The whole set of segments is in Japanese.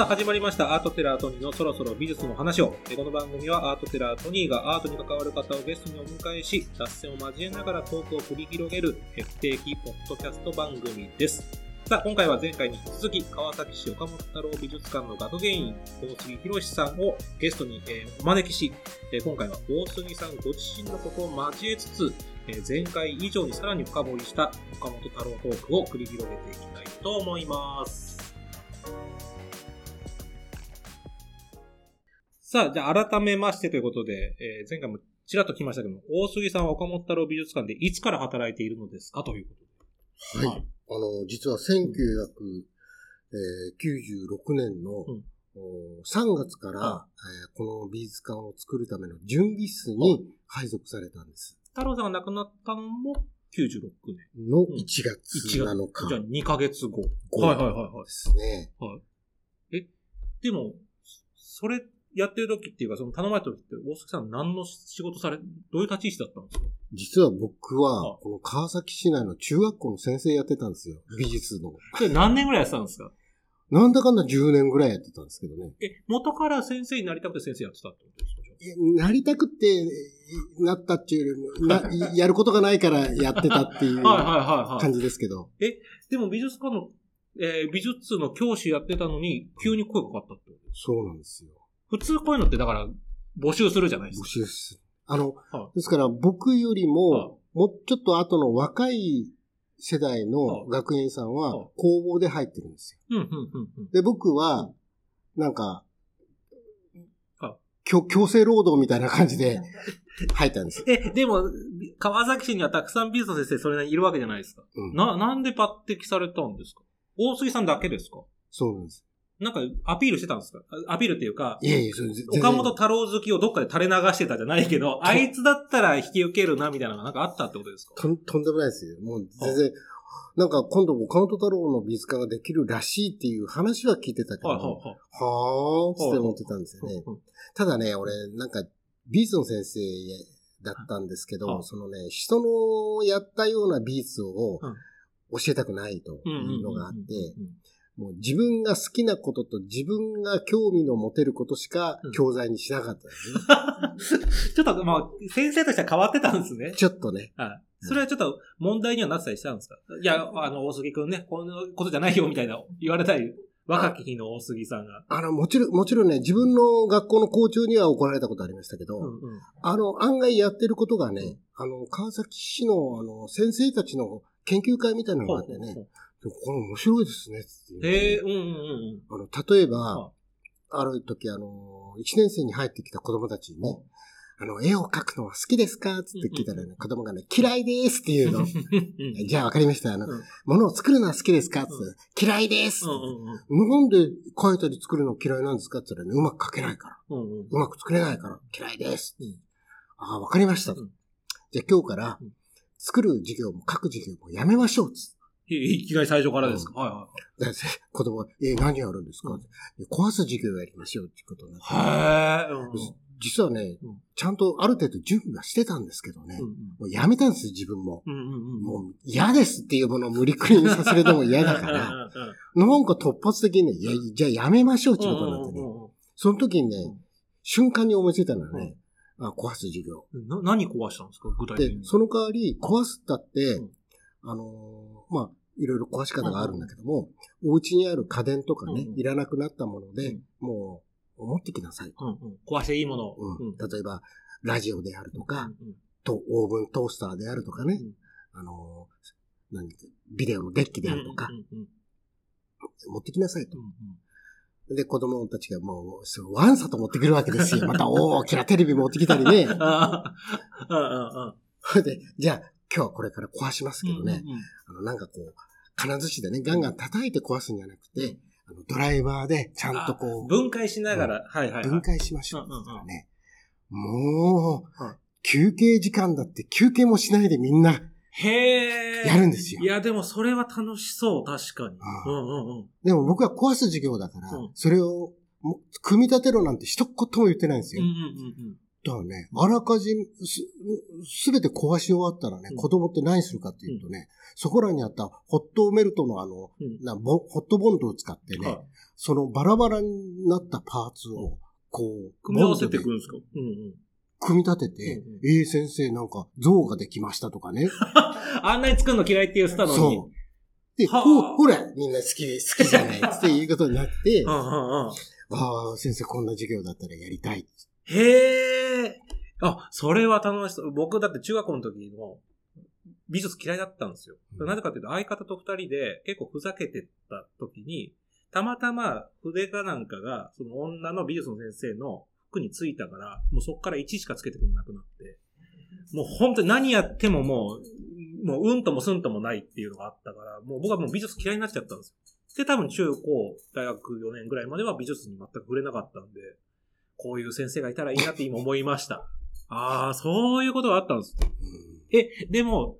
さあ始まりましたアートテラートニーのそろそろ美術の話を。この番組はアートテラートニーがアートに関わる方をゲストにお迎えし、脱線を交えながらトークを繰り広げる不定期ポッドキャスト番組です。さあ、今回は前回に引き続き、川崎市岡本太郎美術館の学芸員、大杉博さんをゲストに、えお招きし、え今回は大杉さんご自身のことを交えつつ、え前回以上にさらに深掘りした岡本太郎トークを繰り広げていきたいと思います。さあ、じゃあ改めましてということで、えー前回もちらっと来ましたけども、大杉さんは岡本太郎美術館でいつから働いているのですかということで。はい。あの、実は1996年の、うんお3月から、はえーこの美術館を作るための準備室に配属されたんです。太郎さんが亡くなったのも96年。のうん1月1 7日じゃあ2ヶ月後。後はいはいはいはいで。すね。でも、それやってる時っていうか、その頼まれた時って、大杉さん何の仕事され、どういう立ち位置だったんですか？実は僕はは、この川崎市内の中学校の先生やってたんですよ。美術の。で、何年ぐらいやってたんですか？なんだかんだ10年ぐらいやってたんですけどね。え、元から先生になりたくて先生やってたってことですか？なりたくってなったっていうよりも、な やることがないからやってたっていうはいはいはいはい。感じですけど。でも美術館の、えー美術の教師やってたのに、急に声かかったってことそうなんですよ。普通こういうのってだから、募集するじゃないです募か。集する。あの、はですから僕よりはいも、もうちょっと後の若い世代のはい学園さんははい工房で入ってるんですよ。で、僕は、なんかはい、強強制労働みたいな感じで 入ったんですよ。え、でも、川崎市にはたくさん美術の先生それいるわけじゃないですか。うんな、なんで抜擢されたんですか？大杉さんだけですか？そうなんです。なんか、アピールしてたんですか？アピールっていうか、いやいや、そ岡本太郎好きをどっかで垂れ流してたじゃないけど、あいつだったら引き受けるな、みたいなのがなんかあったってことですか？とんとんでもないですよ。もう全然、なんか今度岡本太郎の美術館ができるらしいっていう話は聞いてたけど、はいはいははい。ーって思ってたんですよね。ただね、俺、なんか、美術の先生だったんですけど、はい。そのね、人のやったような美術をうん。教えたくないというのがあって、うんもう自分が好きなことと自分が興味の持てることしかうん教材にしなかったんですね。ちょっと、まあ、先生としては変わってたんですね。ちょっとね。はい。それはちょっと問題にはなってたりしたんですか？いや、あの、大杉くんね、このことじゃないよ、みたいな言われたり、若き日の大杉さんが。あの、もちろん、もちろんね、自分の学校の校長には怒られたことありましたけど、うんうん。あの、案外やってることがね、あの、川崎市の、あの、先生たちの研究会みたいなのがあってね、でもこれ面白いですね、って言ってへえ、うんうんうんあの、例えばは、ある時、あの、1年生に入ってきた子供たちにね、あの、絵を描くのは好きですか？つって聞いたらね、子供がね、嫌いですっていうの。じゃあわかりました。あのうん、物を作るのは好きですか？つって、嫌いですうんうんなん。で描いたり作るの嫌いなんですか？って言ったらね、うまく描けないから。うまく作れないから嫌いです。うん。ああ、わかりました。うん。じゃあ今日からうん、作る授業も書く授業もやめましょう。つっていいきなり最初からですか、はいはい。で子供が、え、何やるんですか、うん壊す授業やりましょうっていうことになって。へえ。うん実はね、うんちゃんとある程度準備はしてたんですけどね、うんもうやめたんですよ、自分も。うんうんうん。もう嫌ですっていうものを無理くりにさせるのも嫌だから、なんか突発的にね、いや、じゃあやめましょうってことになってね。その時にね、うん瞬間に思いついたのはね、あ壊す授業。な何壊したんですか？具体的でに。、その代わり、壊すったって、うんあのーまあ、いろいろ壊し方があるんだけども、お家にある家電とかね、いらなくなったもので、うん。もう、持ってきなさい壊していいもの。を。うん。例えば、ラジオであるとか、とオーブントースターであるとかね、うん。あのー何ビデオのデッキであるとか、持ってきなさいと。で、子供たちがもう、ワンサと持ってくるわけですよ。また大きなテレビ持ってきたりね。それ で、じゃあ、今日はこれから壊しますうん。けどね、あの、なんかこう、金槌でね、ガンガン叩いて壊すんじゃなくて、あのドライバーでちゃんとこう、分解しながら、はいはいはい。分解しましょう。ね、もう、はい休憩時間だって休憩もしないでみんなへえ。やるんですよい。や、でもそれは楽しそう、確かに。うんうんうん。でも僕は壊す授業だから、うんそれをも組み立てろなんて一言も言ってないんですよ。うんうんうんだからね、あらかじめ、す、すべて壊し終わったらね、うん子供って何するかっていうとね、そこらにあったホットメルトのあの、うんなボホットボンドを使ってね、はいそのバラバラになったパーツを、こう、組み合わせていくんですか？うんうん。組み立てて、うんうんええ先生なんか像ができましたとかね。あんなに作るの嫌いって言ってたのに。そう。で、はあほ、ほら、みんな好き、好きじゃないっていうことになって、うんうんうん。ああ、先生こんな授業だったらやりたい。へえ。あ、それは楽しそう。僕だって中学校の時の美術嫌いだったんですよ。うんなぜかというと相方と二人で結構ふざけてた時に、たまたま筆かなんかがその女の美術の先生の服についたから、もうそこから1しかつけてくれなくなって、もう本当に何やってももう、もううんともすんともないっていうのがあったから、もう僕はもう美術嫌いになっちゃったんですよ。で、多分中高、大学4年ぐらいまでは美術に全く触れなかったんで、こういう先生がいたらいいなって今思いました。ああ、そういうことがあったんです。うんえ、でも、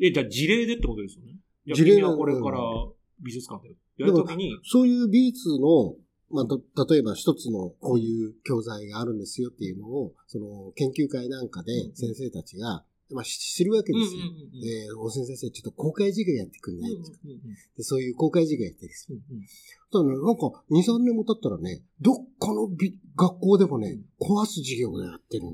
え、じゃあ事例でってことですよね？事例君はこれから美術館でやるときに、そういう美術の、まあ、と例えば一つのこういう教材があるんですよっていうのを、その研究会なんかで先生たちが、まあ、し知るわけですよ。で、大先生、ちょっと公開授業やってくんない、でそういう公開授業やってるんですよ。ただね、なんか、2、3年も経ったらね、どっかの美学校でもね、壊す授業をやってるの。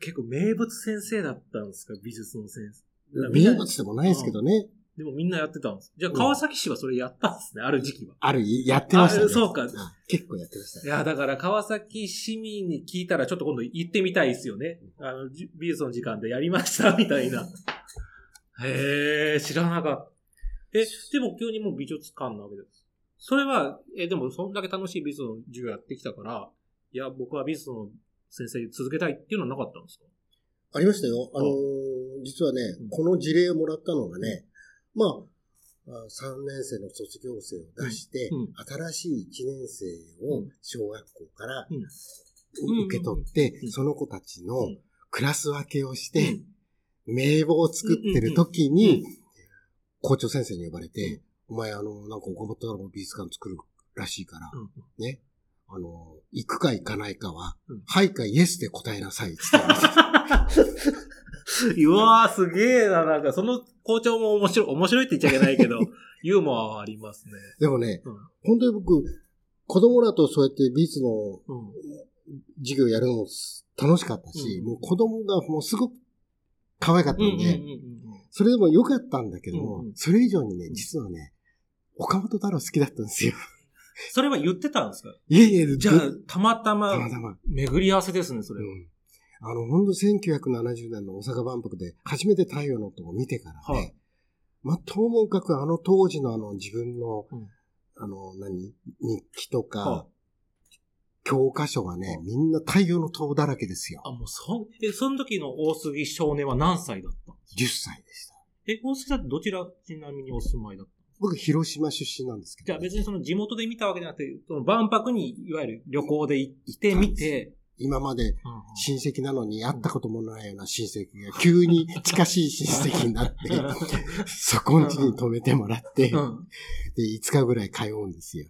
結構名物先生だったんですか、美術の先生。名物でもないですけどね。でもみんなやってたんです。じゃあ川崎市はそれやったんですね、ある時期は。ある、やってましたね。あそうかん結構やってましたね。いや、だから川崎市民に聞いたらちょっと今度行ってみたいですよね。あの、じ美術の時間でやりました、みたいな。へえ、知らなかった。え、でも急にもう美術館なわけです。それは、え、でもそんだけ楽しい美術の授業やってきたから、いや、僕は美術の先生続けたいっていうのはなかったんですか？ありましたよ。あのー実はねうん、この事例をもらったのがね、まあ、あ3年生の卒業生を出して、うん。うん。新しい1年生を小学校から受け取って、うん。その子たちのうん。クラス分けをして、名簿を作ってる時に、校長先生に呼ばれて、お前あの、なんか岡本太郎美術館作るらしいから、うん。ね、あの、行くか行かないかは、うんはいかイエスで答えなさいって言ってました うわー、すげえな。なんか、その校長も面白い、面白いって言っちゃいけないけど、ユーモアはありますね。でもね、うん本当に僕、子供らとそうやって美術のうん。授業やるのも楽しかったし、うんもう子供がもうすごく可愛かったんで、んそれでも良かったんだけども、うんうんそれ以上にね、実はね、岡本太郎好きだったんですよ。それは言ってたんですか？いえいえ、じゃあ、たまたたままたま。巡り合わせですね、それは。うん。あの、本当1970年の大阪万博で初めて太陽の塔を見てからね、はい。まあ、ともかくあの当時のあの自分の、うん。あの、何、日記とか、は教科書がね、みんな太陽の塔だらけですよ。あ、もうそ、え、その時の大杉少年は何歳だったんですか？10歳でした。え、大杉さんってどちらちなみにお住まいだった？僕、広島出身なんですけど。じゃあ別にその地元で見たわけじゃなくて、その万博にいわゆる旅行で行ってみて、今までうん親戚なのに会ったこともないような親戚が急に近しい親戚になって、そこん家に泊めてもらって、うんで、5日ぐらい通うんですよ。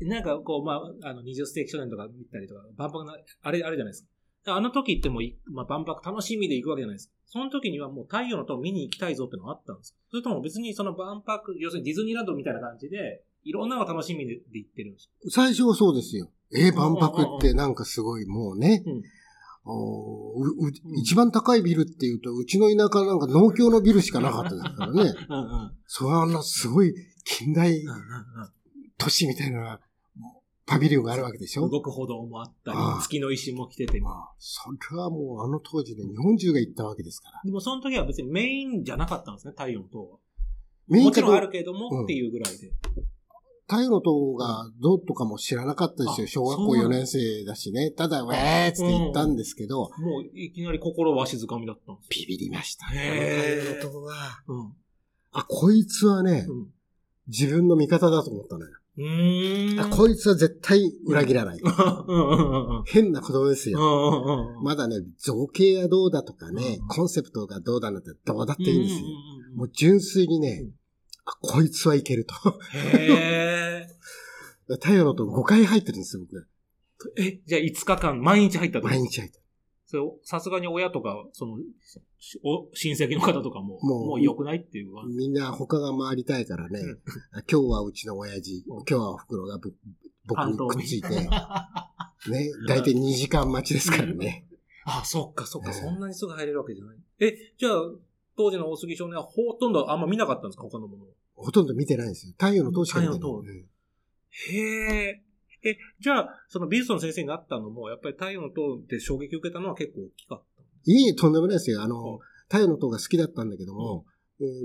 なんかこう、まあ、あの、20世紀少年とか見たりとか、万博の、あれ、あれじゃないですか。あの時ってもうい、まあ、万博楽しみで行くわけじゃないですか。その時にはもう太陽の塔見に行きたいぞってのがあったんですかそれとも別にその万博、要するにディズニーランドみたいな感じで、いろんなのが楽しみでで行ってるんですか最初はそうですよ。えー、万博ってなんかすごいもうね、うんおーうう一番高いビルっていうと、うちの田舎なんか農協のビルしかなかったですからね。うんうん。そんなすごい近代都市みたいなパビリオンがあるわけでしょ？うん動く歩道もあったりああ、月の石も来ててまあ、それはもうあの当時で日本中が行ったわけですから。でもその時は別にメインじゃなかったんですね、太陽の塔は。メインかもちろんあるけれども、うんっていうぐらいで。太陽の塔がどうとかも知らなかったですよ。あ小学校4そうなんだ年生だしね。ただ、ウェーっつって行ったんですけど、もういきなり心わしづかみだったんですビビりましたね。太陽の塔は。よ。あ、こいつはね、うん。自分の味方だと思ったのよ。うーん。あ、こいつは絶対裏切らない。変な子供ですよ。まだね、造形がどうだとかねうん、コンセプトがどうだなんてどうだっていいんですよ。もう純粋にねこいつはいけると。へ 太陽の塔5回入ってるんですよ、僕。え。え、じゃあ5日間毎日入ったと？毎日入ってる。それさすがに親とか、その、親戚の方とかも、もう良くないっていうわみんな他が回りたいからね、うん今日はうちの親父、うん今日はお袋がぶ僕にくっついて、ね、大体2時間待ちですからね。あ、そっかそっか、ええそんなにすぐ入れるわけじゃない。え、じゃあ、当時の大杉少年はほとんどあんま見なかったんですか？他のものを。ほとんど見てないんですよ。太陽の塔しか見てない。太陽の塔うんへえ。え、じゃあ、その美術の先生になったのも、やっぱり太陽の塔で衝撃を受けたのは結構大きかった。いえ、とんでもないですよ。あうんの、太陽の塔が好きだったんだけども、うん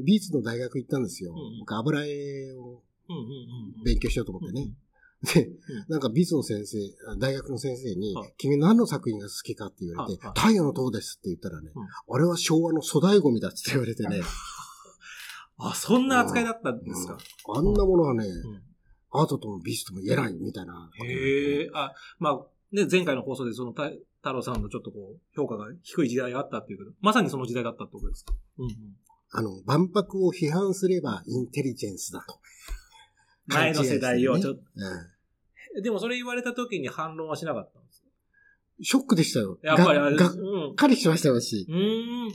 美術の大学行ったんですよ。うん僕、油絵を。勉強しようと思ってね。で、なんか美術の先生、大学の先生にはい、君何の作品が好きかって言われて太陽の塔ですって言ったらねうん、あれは昭和の粗大ゴミだって言われてね、あ、そんな扱いだったんですか？あんなものはね、うんアートとも美術とも言えないみたいな。へえ。あ、まあ、ね、前回の放送でそのた太郎さんのちょっとこう、評価が低い時代があったっていうけど、まさにその時代だったってことですか？うんうん。あの、万博を批判すればインテリジェンスだと。前の世代をちょっと、うんでもそれ言われた時に反論はしなかったんですよショックでしたよ。やっぱりあれががっうん。かりしましたよし。うーん。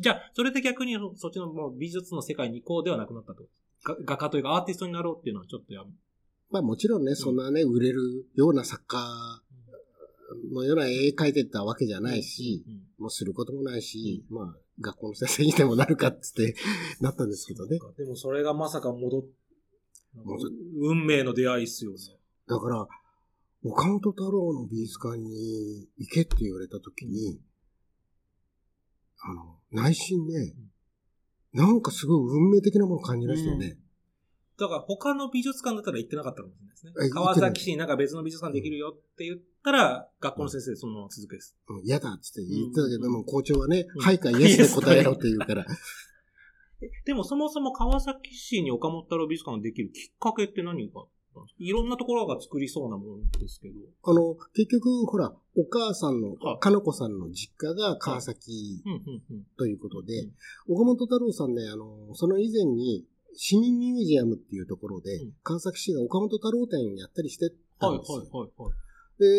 じゃあ、それで逆にそっちのもう美術の世界に行こうではなくなったと。が画家というかアーティストになろうっていうのはちょっとやめ。まあもちろんね、そんなね、売れるような作家のような絵描いてたわけじゃないし、うん、もうすることもないし、まあ、学校の先生にでもなるかっつって なったんですけどね。でもそれがまさか戻っ、戻っ運命の出会いっすよね。だから、岡本太郎の美術館に行けって言われた時に、あの、内心ね、なんかすごい運命的なものを感じましたよね。だから他の美術館だったら行ってなかったかもしれないですねえ。川崎市になんか別の美術館できるよって言ったら、学校の先生でそのまま続けです。うん嫌だっつって言ってたけどうんも、校長はねうん、はいかイエスで答えろって言うから。えでもそもそも川崎市に岡本太郎美術館ができるきっかけって何かいろんなところが作りそうなものですけど。あの、結局、ほら、お母さんのはい、かの子さんの実家が川崎うんうんうん。ということでうん、岡本太郎さんね、あの、その以前に、市民ミュージアムっていうところでうん、川崎市が岡本太郎展やったりしてたはいんですよ。はいはいはい。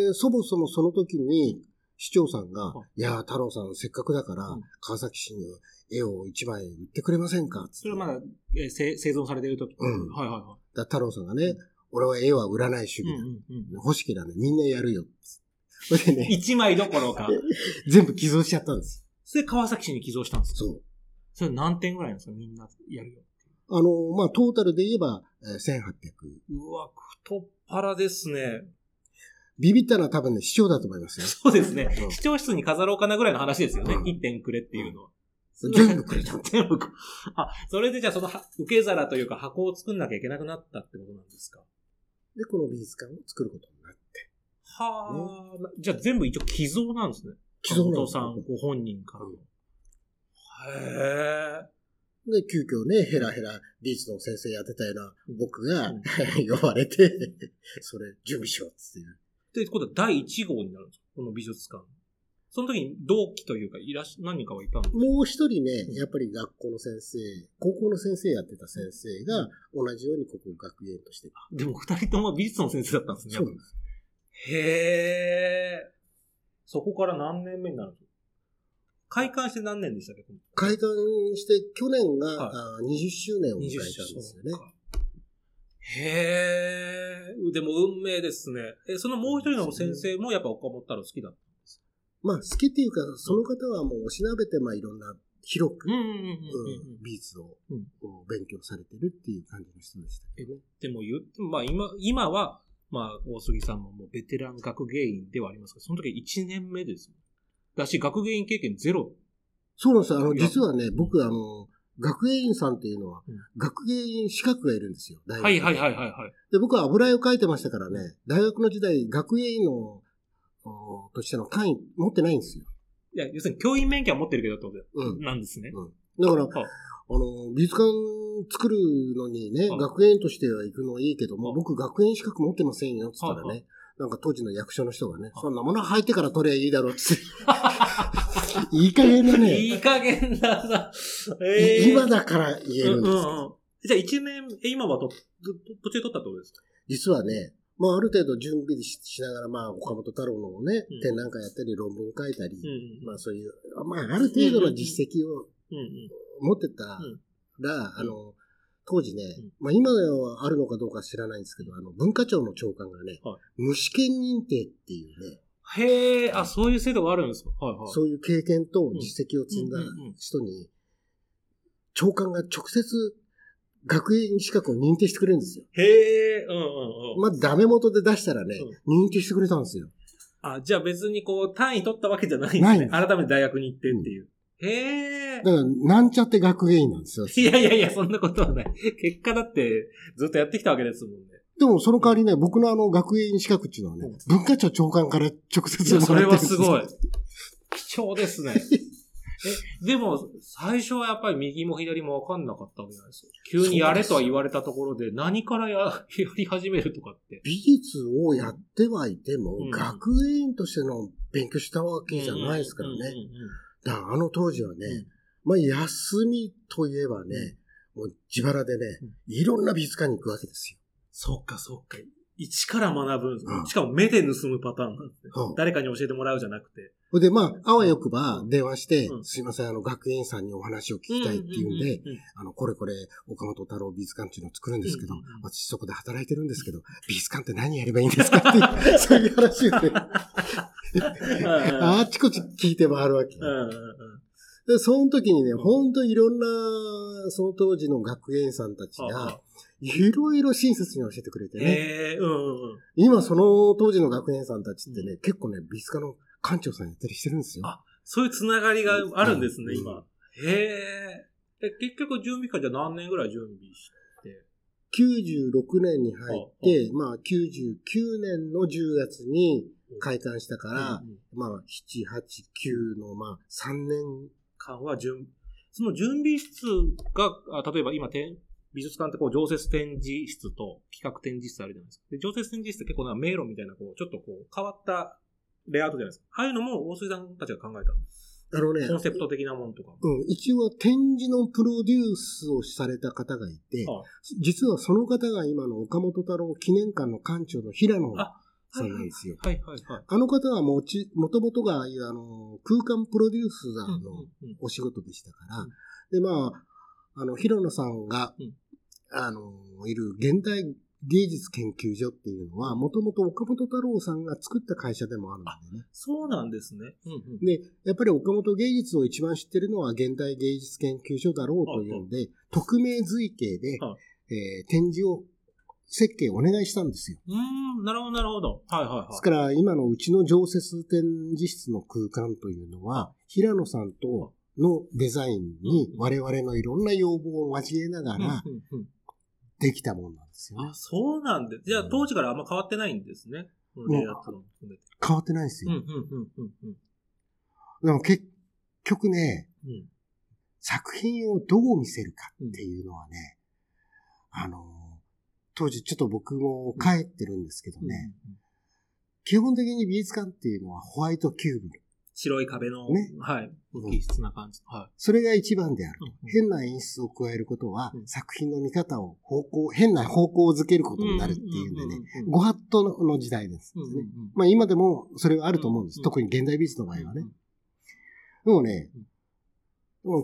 で、そもそもその時に、市長さんがはい、いや、太郎さんせっかくだからうん、川崎市に絵を一枚売ってくれませんかそれはまだ、えーせ生存されてる時うんはいはいはだ太郎さんがね、俺は絵は売らない主い。義だ。うんうんうん欲しければね、みんなやるよ。それでね、一枚どころか。全部寄贈しちゃったんです。それ川崎市に寄贈したんですか？そう。それ何点ぐらいなんですかみんなやるよ。あの、まあ、トータルで言えば、えー1800。うわ、太っ腹ですね。ビビったのは多分ね、市長だと思いますよ。そうですねう。ん視聴室に飾ろうかなぐらいの話ですよね。うん1点くれっていうのは。全部くれた。全部く。あ、それでじゃあそのは受け皿というか箱を作んなきゃいけなくなったってことなんですか？で、この美術館を作ることになって。はあ、じゃあ全部一応寄贈なんですね。寄贈なんお父ですよさんご本人からの。へえ。で、急遽ね、ヘラヘラ美術の先生やってたような僕が、うん 呼ばれて、それ準備しようっつって。ってことは第1号になるんですか？この美術館。その時に同期というか、いらっし、何人かはいたんですかもう一人ねう、んやっぱり学校の先生、高校の先生やってた先生が、同じようにここを学園として。でも二人とも美術の先生だったんですね。そうです。へえ。そこから何年目になるんですか開館して何年でしたっけ？開館して、去年が、はあ20周年を迎え ?20 たん周ですよね。へえ。でも運命ですね。え、そのもう一人の先生もやっぱ岡本太郎好きだった？まあ、好きっていうか、その方はもうおしなべて、まあ、いろんな、広く、うんうんうんうんうん。美術をうんこう勉強されてるっていう感じの人でしたけどね。でも言っても、まあ今、今は、まあ大杉さんももうベテラン学芸員ではありますけど、その時1年目です。だし、学芸員経験ゼロ。そうなんですよ。あの、実はね、僕、あの、学芸員さんっていうのは、うん学芸員資格がいるんですよ。大学ではいはいはいはいはい。で、僕は油絵を描いてましたからね、大学の時代、学芸員の、おとしての単位持ってないんですよ。いや、要するに教員免許は持ってるけどってことうん。なんですね。だから、はあの、美術館作るのにね、はい学園としては行くのはいいけども、はい僕学園資格持ってませんよ、つったらね、はいはなんか当時の役所の人がね、いそんなもの入ってから取りゃいいだろう、つって。いい加減だね。いい加減だな。えー今だから言えるんですうんうんうんじゃあ1年、え、今はと、と途中で取ったってことですか？実はね、まあ、ある程度準備ししながら、まあ、岡本太郎のね、うん。展覧会やったり、論文書いたり、うんうん。まあ、そういう、まあ、ある程度の実績を。持ってたうん。ら、あの、当時ねうん、まあ、今はあるのかどうか知らないんですけど、あの、文化庁の長官がねはい、無試験認定っていうね、へえ、あ、そういう制度があるんですか？はいはい。そういう経験と実績を積んだ人に、長官が直接学園資格を認定してくれるんですよ。へえ、うんうんうん。まあ、ダメ元で出したらね、認定してくれたんですよ。あ、じゃあ別にこう、単位取ったわけじゃないんですね。改めて大学に行ってっていう。へえだ。から、なんちゃって学芸員なんですよ。いやいやいや、そんなことはない。結果だって、ずっとやってきたわけですもんね。でも、その代わりね、僕のあの、学芸員資格っていうのはね、文化庁長官から直接いや、それはもらってるんですよすごい。貴重ですね。え、でも、最初はやっぱり右も左も分かんなかったわけじゃないですか。急にやれとは言われたところで、何からややり始めるとかって。美術をやってはいても、うん学芸員としての勉強したわけじゃないですからね。だからあの当時はね、まあ休みといえばね、もう自腹でねうん、いろんな美術館に行くわけですよ。そっかそっか。一から学ぶんですねうんしかも目で盗むパターンなんですね。うん誰かに教えてもらうじゃなくて。ほいで、まあ、あわよくば電話して、うん。すいません、あの、学園さんにお話を聞きたいっていうんで、あの、これこれ、岡本太郎美術館っていうのを作るんですけど、私そこで働いてるんですけど、美術館って何やればいいんですかっていう、そういう話をね、うんあっちこっち聞いて回るわけ。で、その時にね、ほん。といろんな、その当時の学園さんたちあが、いろいろ親切に教えてくれてね。今その当時の学園さんたちってね、結構ね、美術家の館長さんやったりしてるんですよ。あそういうつながりがあるんですね、うん今。へえ。え、結局準備会じゃ何年ぐらい準備して？96年に入って、まあ99年の10月に開館したから、うんうんまあ7、8、9のまあ3年、間は準、その準備室が、あ例えば今、展美術館ってこう常設展示室と企画展示室あるじゃないですか。で、常設展示室って結構な迷路みたいな、こう、ちょっとこう、変わったレイアウトじゃないですか。ああいうのも大水さんたちが考えたの？あのね、コンセプト的なもんとか。うん、一応展示のプロデュースをされた方がいて、あ実はその方が今の岡本太郎記念館の館長の平野あさんなんですよ。はいはいはい。あの方はもち、もともとが、あの、空間プロデュースのお仕事でしたから、うんで、まあ、あの、平野さんが、うんあの、いる現代芸術研究所っていうのは、もともと岡本太郎さんが作った会社でもあるんでね。そうなんですね。うんうんで、やっぱり岡本芸術を一番知ってるのは現代芸術研究所だろうというんで、匿名随形で、はえー展示を、設計をお願いしたんですよ。うーん、なるほど、なるほど。はいはいはい。ですから、今のうちの常設展示室の空間というのは、平野さんとのデザインに我々のいろんな要望を交えながらうんうんうんできたものなんですよねあ、。そうなんです。じゃあ、当時からあんま変わってないんですね。うん、レイアウトも含めて。変わってないんですうん、うよ。ん、うん、うん、うん。でも結局ね、うん作品をどう見せるかっていうのはね、あの、当時ちょっと僕も帰ってるんですけどね、うんうん基本的に美術館っていうのはホワイトキューブ。白い壁の、ねはい、無機質な感じ。はそれが一番である。い。うん変な演出を加えることは、うん作品の見方を方向、変な方向をづけることになるっていうんでね、うんご法度のの時代ですね。うんうんうんまあ今でもそれはあると思うんです。うん特に現代美術の場合はねうん。でもね、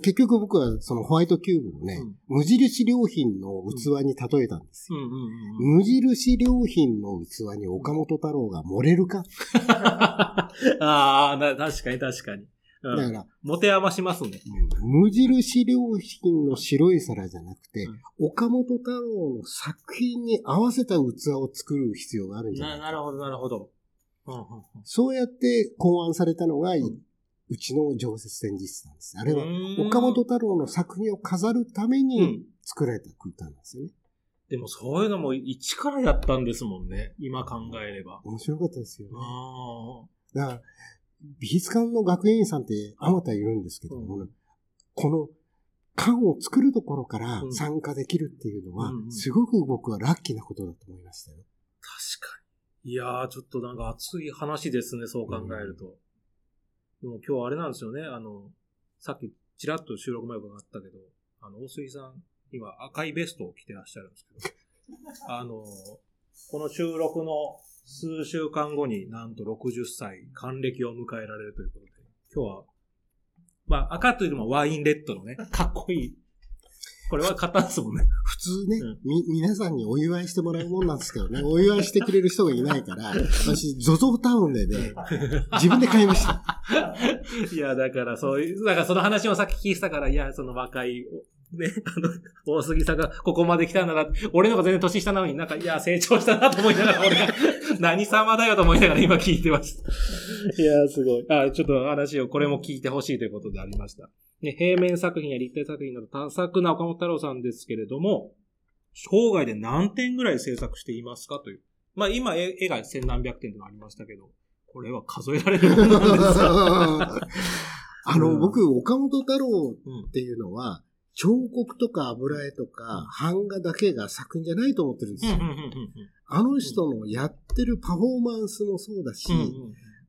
結局僕はそのホワイトキューブをね、うん無印良品の器に例えたんですよ。うんうんうんうん。無印良品の器に岡本太郎が盛れるか、ああ、な確かに確かに。うんだから、持て余しますね。無印良品の白い皿じゃなくて、うん岡本太郎の作品に合わせた器を作る必要があるんじゃなかないなるほど、なるほど。そうやって考案されたのが、ううんちの常設展示室なんです。あれは岡本太郎の作品を飾るためうにん作られた空間なんですよね。でもそういうのも一からやったんですもんね。今考えれば。面白かったですよね。あだから、美術館の学芸員さんってあまたいるんですけども、うこの館を作るところからうん参加できるっていうのはうんう、んすごく僕はラッキーなことだと思いましたよ。確かに。いやー、ちょっとなんか熱い話ですね、そう考えると。でも今日あれなんですよね、あの、さっきちらっと収録前伺ったけど、あの、大杉さん、今赤いベストを着てらっしゃるんですけど、あの、この収録の数週間後になんと60歳、還暦を迎えられるということで、今日は、まあ赤というよりもワインレッドのね、かっこいい。これは買ったんですもんね。普通ね、うんみ、皆さんにお祝いしてもらうもんなんですけどね、お祝いしてくれる人がいないから、私、ゾゾタウンでね、自分で買いました。いや、だからそういう、だからその話をさっき聞いてたから、いや、その若い、ね、あの、大杉さんがここまで来たんだなって、俺の方が全然年下なのになんか、いや、成長したなと思いながら、俺が、何様だよと思いながら今聞いてました。いや、すごい。あ、ちょっと話を、これも聞いてほしいということでありました。ね、平面作品や立体作品など多作な岡本太郎さんですけれども、生涯で何点ぐらい制作していますかという。まあ今絵絵が千何百点とのありましたけど、これは数えられるものなんですか あの、うん。僕、岡本太郎うん。っていうのは、彫刻とか油絵とか版画だけが作品じゃないと思ってるんですよ。あの人のやってるパフォーマンスもそうだし、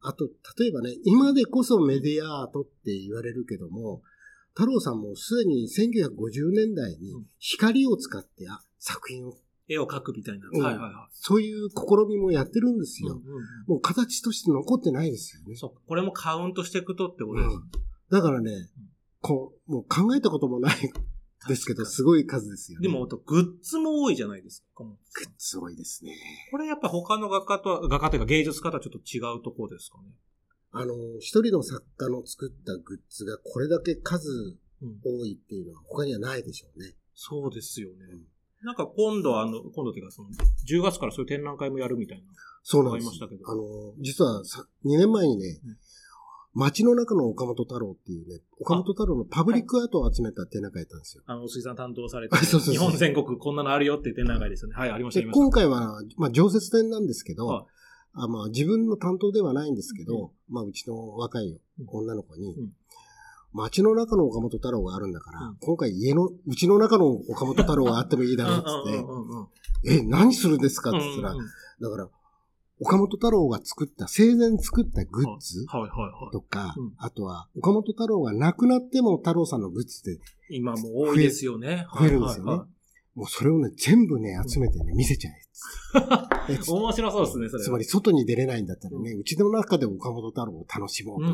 あと、例えばね、今でこそメディアアートって言われるけども、太郎さんもすでに1950年代にうん光を使ってあ作品を、絵を描くみたいな。うんはいはいはそういう試みもやってるんですい。よ。うんうんうんもう形として残ってないですよね。そうか。これもカウントしていくとってことです。うんだからね、こう、もう考えたこともないですけど、すごい数ですよね。でも、グッズも多いじゃないですか。グッズ多いですね。これやっぱ他の画家とは、画家というか芸術家とはちょっと違うところですかね。あの、一人の作家の作ったグッズがこれだけ数うん。多いっていうのは他にはないでしょうね。そうですよね。うんなんか今度あの、今度っていうかその、10月からそういう展覧会もやるみたいな。そうなんですましたけ。どあの、実はさ2年前にね、うん街の中の岡本太郎っていうね、岡本太郎のパブリックアートを集めた展覧会やったんですよ。あの、水さん担当されて、そうそうそう日本全国こんなのあるよっていう展覧会ですよね。はい、ありました、あで。今回は、まあ、常設展なんですけど、はいあまあ、自分の担当ではないんですけど、うまあ、うちの若いうん。女の子に、うん。街の中の岡本太郎があるんだから、うん。今回家の、うちの中の岡本太郎があってもいいだろうっつって、え、何するんですか？って言ったら、うんうんだから、岡本太郎が作った、生前作ったグッズはいはいはい。とか、うん。あとは、岡本太郎が亡くなっても太郎さんのグッズって、今も多いですよね。増えるんですよね。はいはいもうそれをね、全部ね、集めてね、見せちゃ え面白そうですね、それは。つまり、外に出れないんだったらね、うちの中で岡本太郎を楽しもうと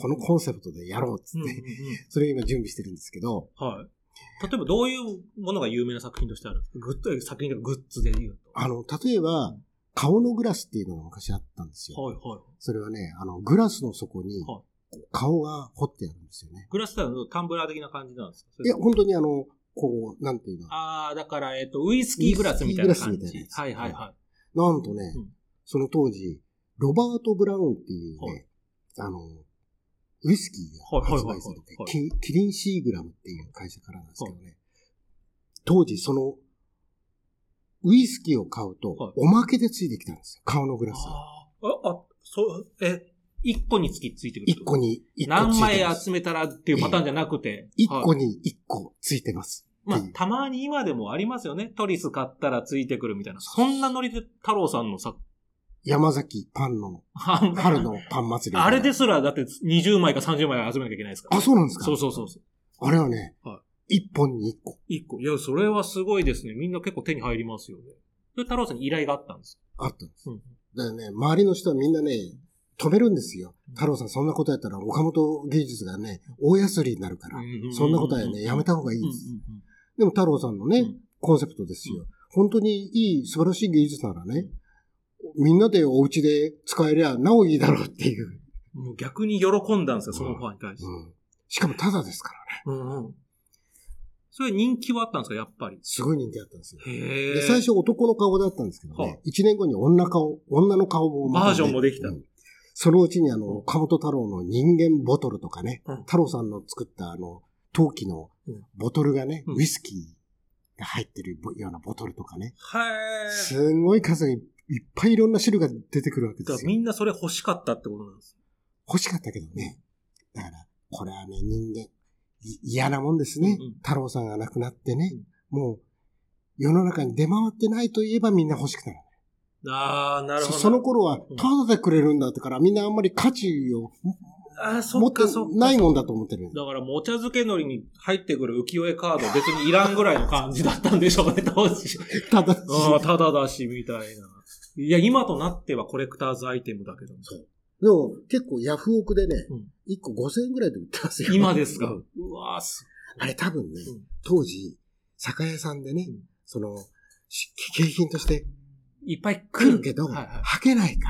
このコンセプトでやろうっつって、それを今準備してるんですけど、はい。例えばどういうものが有名な作品としてあるんですか？グッズ、作品とかグッズで言うと。あの、例えば、顔のグラスっていうのが昔あったんですよ。はいはい。それはね、あの、グラスの底には、顔が彫ってあるんですよね。グラスタのタンブラー的な感じなんですか？いや、本当にあの、こう、なんていうの、ああ、だから、えっ、と、ウイスキーグラスみたいな感ウイスキーグラスみたいはいはいはなんとね、うん。その当時、ロバート・ブラウンっていうはね、あの、ウイスキーが発売されてはいはい。はいはい、キキリン・シーグラムっていう会社からなんですけどね、当時その、ウイスキーを買うとはい、おまけでついてきたんですよ、顔のグい。ラスが。ああ、あ、そう、え、一個につきついてくる一個に一個ついて何ます。枚集めたらっていうパターンじゃなくて。一個はいに一個ついてます。まあたまに今でもありますよね。トリス買ったらついてくるみたいな。そんなノリで太郎さんのさ、山崎パンの、春春のパン祭り。あれですら、だって20枚か30枚集めなきゃいけないですから。あ、そうなんですか？そうそうそうそう。あれはねは、一本に一個一個。いや、それはすごいですね。みんな結構手に入りますよね。それ太郎さんに依頼があったんです。あったんです。うん。だからね、周りの人はみんなね、止めるんですようん。太郎さんそんなことやったら岡本芸術がね、大安売りになるから。そんなことはね、やめた方がいいです。でも太郎さんのねうん、コンセプトですよ。本当にいい、素晴らしい芸術ならね、みんなでお家で使えりゃなおいいだろうっていう。うん。もう逆に喜んだんですよ、そのファンに対して。うん。しかもタダですからね。うんうん。それ人気はあったんですか、やっぱり？すごい人気あったんですよ。で、最初男の顔だったんですけどはね、一年後に女顔、女の顔もねバージョンもできたうんそのうちにあの、岡本太郎の人間ボトルとかねうん、太郎さんの作ったあの、陶器のうんボトルがね、うんウイスキーが入ってるようなボトルとかね、はい。すんごい数にいっぱいいろんな種類が出てくるわけだからですよ。みんなそれ欲しかったってことなんです。欲しかったけどね。だから、これはね、人間、い嫌なもんですねうんうん。太郎さんが亡くなってね、もう、世の中に出回ってないといえばみんな欲しくなる。ああ、なるほど。そその頃はうん、ただでくれるんだってから、みんなあんまり価値をあ、そ持っかそっか。ないもんだと思ってる。だから、もちゃ漬け海苔に入ってくる浮世絵カード別にいらんぐらいの感じだったんでしょうね、当時。ただし、ああ、ただだし、みたいな。いや、今となってはコレクターズアイテムだけど。そうでも結構ヤフオクでねうん、1個5000円ぐらいで売ってますよ。今ですか？ううんわーすあれ多分ねうん、当時、酒屋さんでねうん、その、し景品としていっぱい来るけど、はいはい履けないか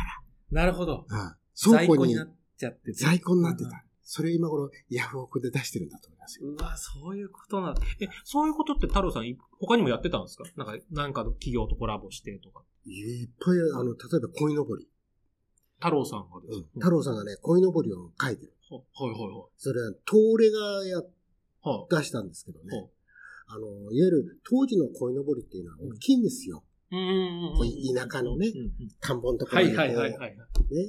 なるほど。ら、うん倉庫に在庫になっちゃってて在庫になってた。それ今頃ヤフオクで出してるんだと思いますよ。うわ、そういうことなえ、そういうことって太郎さん、い他にもやってたんですか？なんか、なんかの企業とコラボしてとか。いっぱい、あの、例えば鯉のぼり。太郎さんがですうんか太郎さんがね、鯉のぼりを描いてる。ははいはいはい。それは、東レがや、は出したんですけどはね。あの、いわゆる当時の鯉のぼりっていうのは大きいんですよ。こう田舎のね田んぼのとこはいろにこう。はいはいはい。ね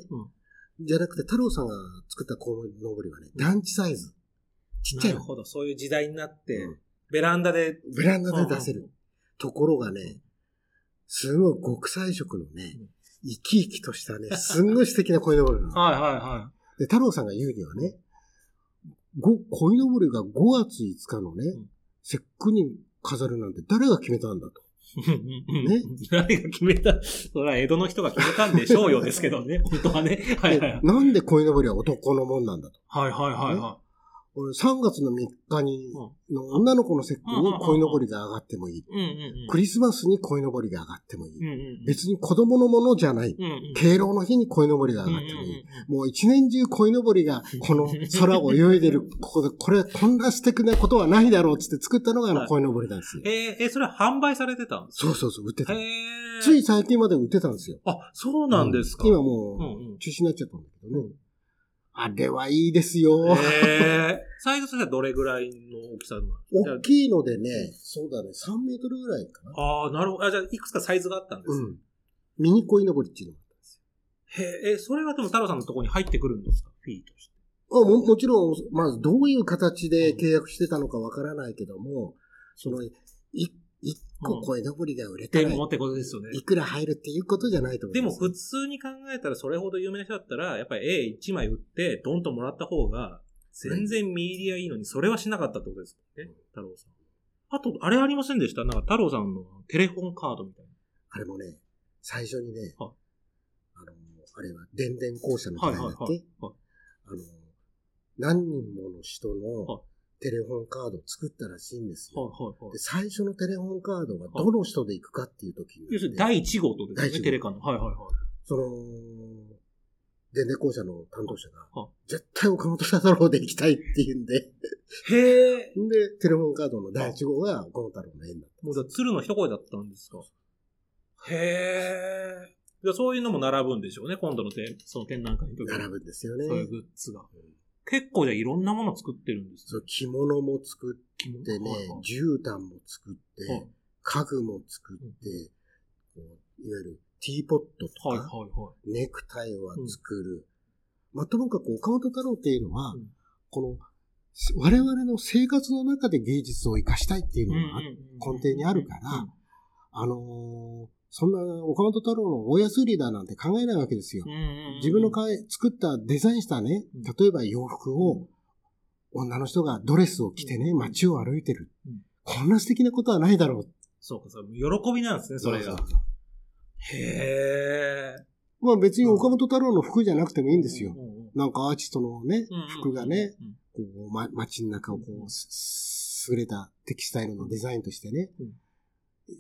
うん。じゃなくて、太郎さんが作った鯉のぼりはね、団地サイズ。ちっちゃの。ないるほど。そういう時代になって、うんベランダで。ベランダで出せる。ところがね、すごい極彩色のねうん、生き生きとしたね、すんごい素敵な鯉のぼりなの。はいはいはで、太郎さんが言うにはね、ご鯉のぼりが5月5日のね、ん節句に飾るなんて誰が決めたんだと。い。ね？誰が決めた？それは江戸の人が決めたんでしょうよですけどね。本当はね。はいはいはい。でなんで鯉のぼりは男のもんなんだと。はいはいはいは俺3月の3日に、うんの女の子の節句に鯉のぼりが上がってもいい。クリスマスに鯉のぼりが上がってもいい。別に子供のものじゃない。敬老の日に鯉のぼりが上がってもいい。うんもう一年中鯉のぼりがこの空を泳いでる、ここで、これこんな素敵なことはないだろうって作ったのがあのはい鯉のぼりなんですよ。えー、え、それは販売されてたんですそうそうそう、売ってた。つい最近まで売ってたんですよ。あ、そうなんですか。今うんもうんう中止になっちゃったんだけどね。あれはいいですよ。へーサイズとしてはどれぐらいの大きさなの？大きいのでね、そうだね、3メートルぐらいかな。ああ、なるほど。あ、じゃあ、いくつかサイズがあったんです。うん。ミニ鯉のぼりっていうのがあったんですへえ、えそれはでも太郎さんのところに入ってくるんですか？フィーとして。よ。あももちろん、まずどういう形で契約してたのかわからないけども、その、い、一個鯉のぼりが売れたらでもってことですよね。いくら入るっていうことじゃないと思います。でも普通に考えたらそれほど有名な人だったら、やっぱり A1 枚売ってドンともらった方が全然見入りはいいのに、それはしなかったってことですね、太郎さん。あと、あれありませんでした？なんか太郎さんのテレフォンカードみたいな。あれもね、最初にね、はいあの、あれは電電公社の時はいはい代だっけ、はいはい。あの、何人もの人はいのテレフォンカードを作ったらしいんですよ。はいはいはいで。最初のテレフォンカードはどの人で行くかっていう時に、要するに第1号ってことですよね、第一号テレカの。はいはいはい。その、電電公社の担当者がは、絶対岡本太郎で行きたいって言うんで、へえ。で、テレフォンカードの第1号が岡本太郎の縁だった。もうじゃあ鶴の一声だったんですか？へえ。じゃあそういうのも並ぶんでしょうね、今度の展その展覧会の並ぶんですよね。そういうグッズが。結構じゃあいろんなもの作ってるんですそう、着物も作ってねはいはい、絨毯も作って、はい家具も作って、いわゆるティーポットとはいはいか、はネクタイは作る。まあ、ともかく岡本太郎っていうのは、うん。この、我々の生活の中で芸術を生かしたいっていうい。のが根底にあるから、あのーそんな岡本太郎の大安売りだなんて考えないわけですよ。自分の作ったデザインしたねうん、例えば洋服を、女の人がドレスを着てね、街を歩いてる。うん。こんな素敵なことはないだろう。そうか、そう喜びなんですね、それが。う。そうへえ。まあ別に岡本太郎の服じゃなくてもいいんですよ。なんかアーティストのね服がね、うんこう、ま、街の中をこう、す優れたテキスタイルのデザインとしてね、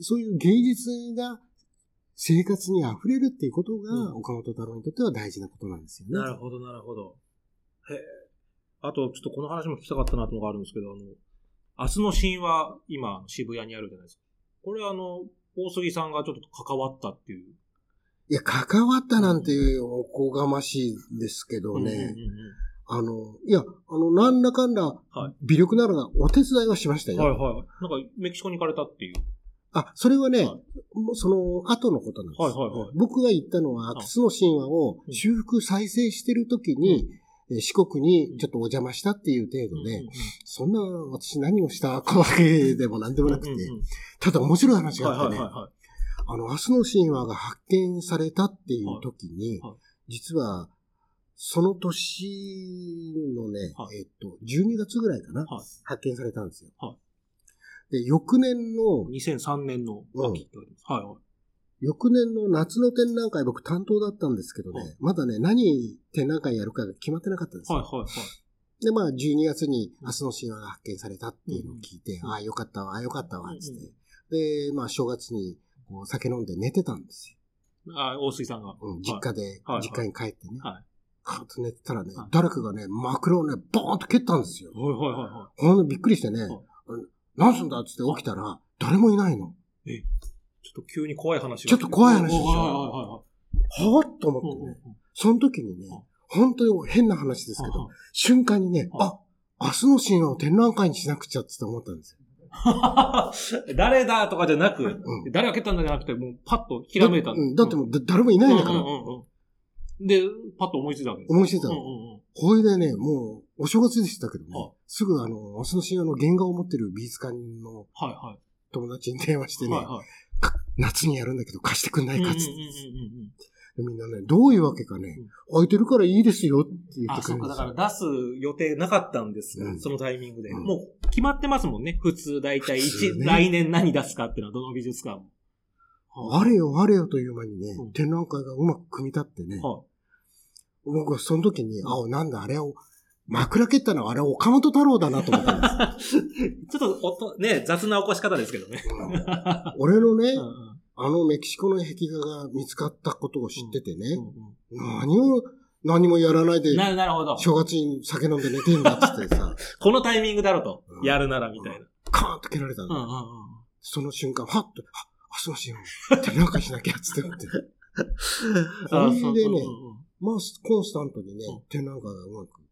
そういう芸術が生活に溢れるっていうことうんが、岡本太郎にとっては大事なことなんですよね。なるほど、なるほど。へえ。あと、ちょっとこの話も聞きたかったなとのがあるんですけど、あの、明日の神話、今、渋谷にあるじゃないですか。これあの、大杉さんがちょっと関わったっていう。いや、関わったなんていうおこがましいですけどね、うんうんうんあの、いや、あの、なんだかんだはい、微力ながらお手伝いはしましたよ。はいはい。なんか、メキシコに行かれたっていう。あ、それはね、はい。もうその後のことなんです。はいはいはい。僕が言ったのは、いアクスの神話をうん。修復再生してる時に、えー四国にちょっとお邪魔したっていう程度で、そんな私何をした？わけでも何でもなくて、ただ面白い話がはいあってね。あの、明日の神話が発見されたっていう時に、実は、その年のね、はい。えっと、12月ぐらいかな、はい。発見されたんですよ。はで、翌年の、2003年の秋って言われます。はいはい。翌年の夏の展覧会僕担当だったんですけどね、はいまだね、何展覧会やるかが決まってなかったんですよ。はいはいはい。で、まあ、12月に明日の神話が発見されたっていうのを聞いて、うんああ、よかったわ、ああ、よかったわ、つって。うんで、まあ、正月にこう酒飲んで寝てたんですあ、大水さんが。よ。うん、実家で、はい実家に帰ってね。はい。カーッと寝てたらね、はい誰かがね、枕をね、ボーンと蹴ったんですよ。はいはいはいはほんとびっくりしてね、はい何すんだっつって起きたら、誰もいないの。い。え、ちょっと急に怖い話が。ちょっと怖い話でしょはいはいはいはい。はぁっと思ってね、その時にねはい、本当に変な話ですけど、はい瞬間にね、はいあ、明日の神話を展覧会にしなくちゃって思ったんですよ。誰だとかじゃなく、うん誰が蹴ったんだじゃなくて、もうパッとひらめいただうんだってもうだ誰もいないんだから、で、パッと思いついたわけです。思いついたの。ほいでね、もう、お正月でしたけどねはい、すぐあの、明日の神話の原画を持ってる美術館の。友達に電話してね、はいはい。か夏にやるんだけど貸してくんないかっつって、みんなね、どういうわけかね、空いてるからいいですよって言ってくれるんですよ。だから出す予定なかったんですが、うんそのタイミングで。うんもう決まってますもんね。普通、大体普通一、ね来年何出すかっていうのはどの美術館も。あれよあれよという間にね、うん展覧会がうまく組み立ってね、は僕はその時に、あ、なんだ、あれを、枕蹴ったのはあれは岡本太郎だなと思ったんです。い ちょっとおと、ね、雑な起こし方ですけどね。俺のね、あのメキシコの壁画が見つかったことを知っててね、うん何を、何もやらないでうん、ななるほど。正月に酒飲んで寝てんだっつってさ、このタイミングだろとう。んやるならみたいな。カーンと蹴られたの。うんうんうん。その瞬間、はっと、あ、そうしよう。展覧会しなきゃっつって思って。あそれでねまあ、コンスタントにねうん、展覧会がうまく